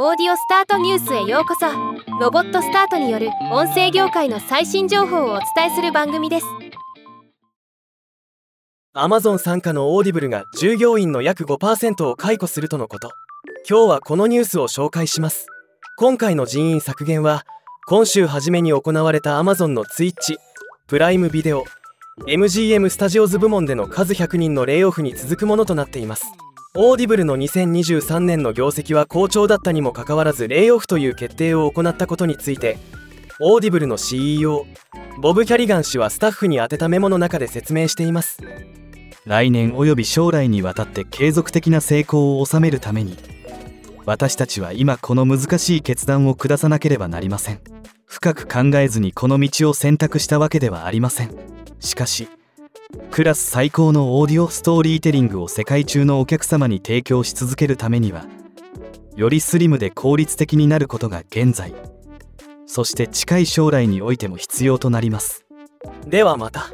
オーディオスタートニュースへようこそ。ロボットスタートによる音声業界の最新情報をお伝えする番組です。アマゾン傘下のオーディブルが従業員の約5%を解雇するとのこと。今日はこのニュースを紹介します。今回の人員削減は今週初めに行われたアマゾンのツイッチプライムビデオ MGM スタジオズ部門での数100人のレイオフに続くものとなっています。オーディブルの2023年の業績は好調だったにもかかわらずレイオフという決定を行ったことについてオーディブルの CEO ボブ・キャリガン氏はスタッフに宛てたメモの中で説明しています。来年および将来にわたって継続的な成功を収めるために私たちは今この難しい決断を下さなければなりません。深く考えずにこの道を選択したわけではありません。しかしクラス最高のオーディオストーリーテリングを世界中のお客様に提供し続けるためにはよりスリムで効率的になることが現在。そして近い将来においても必要となります。ではまた。